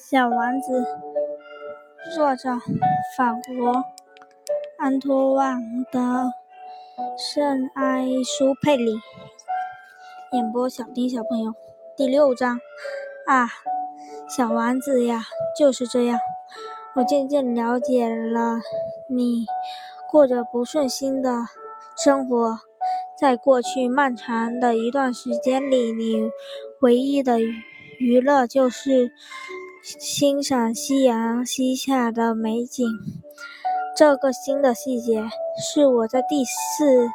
小王子，作者法国安托万·德圣埃苏佩里，演播小丁小朋友。第六章啊，小王子呀，就是这样。我渐渐了解了你过着不顺心的生活，在过去漫长的一段时间里，你唯一的娱乐就是。欣赏夕阳西下的美景。这个新的细节是我在第四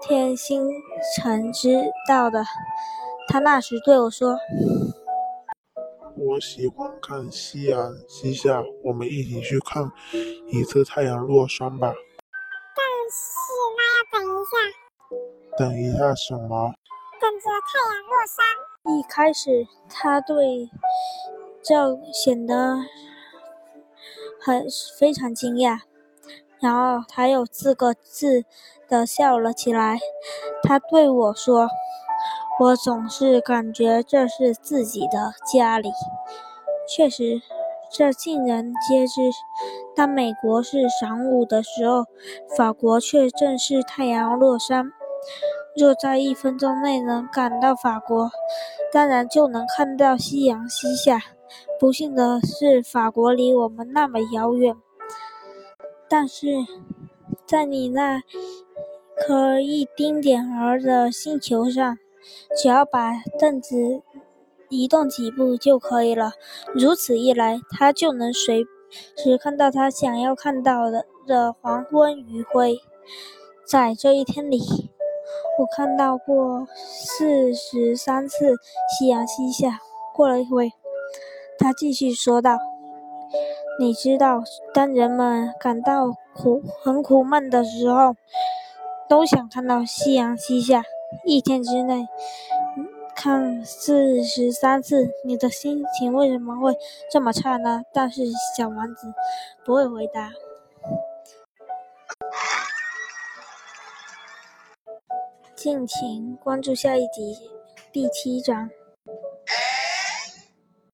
天清晨知道的。他那时对我说：“我喜欢看夕阳西下，我们一起去看一次太阳落山吧。”但是那要等一下。等一下什么？等着太阳落山。一开始，他对。这显得很非常惊讶，然后他又自个自的笑了起来。他对我说：“我总是感觉这是自己的家里。确实，这尽人皆知。当美国是晌午的时候，法国却正是太阳落山。若在一分钟内能赶到法国，当然就能看到夕阳西下。”不幸的是，法国离我们那么遥远。但是，在你那颗一丁点儿的星球上，只要把凳子移动几步就可以了。如此一来，他就能随时看到他想要看到的的黄昏余晖。在这一天里，我看到过四十三次夕阳西下。过了一会。他继续说道：“你知道，当人们感到苦、很苦闷的时候，都想看到夕阳西下。一天之内看四十三次，你的心情为什么会这么差呢？”但是小王子不会回答。敬请关注下一集，第七章。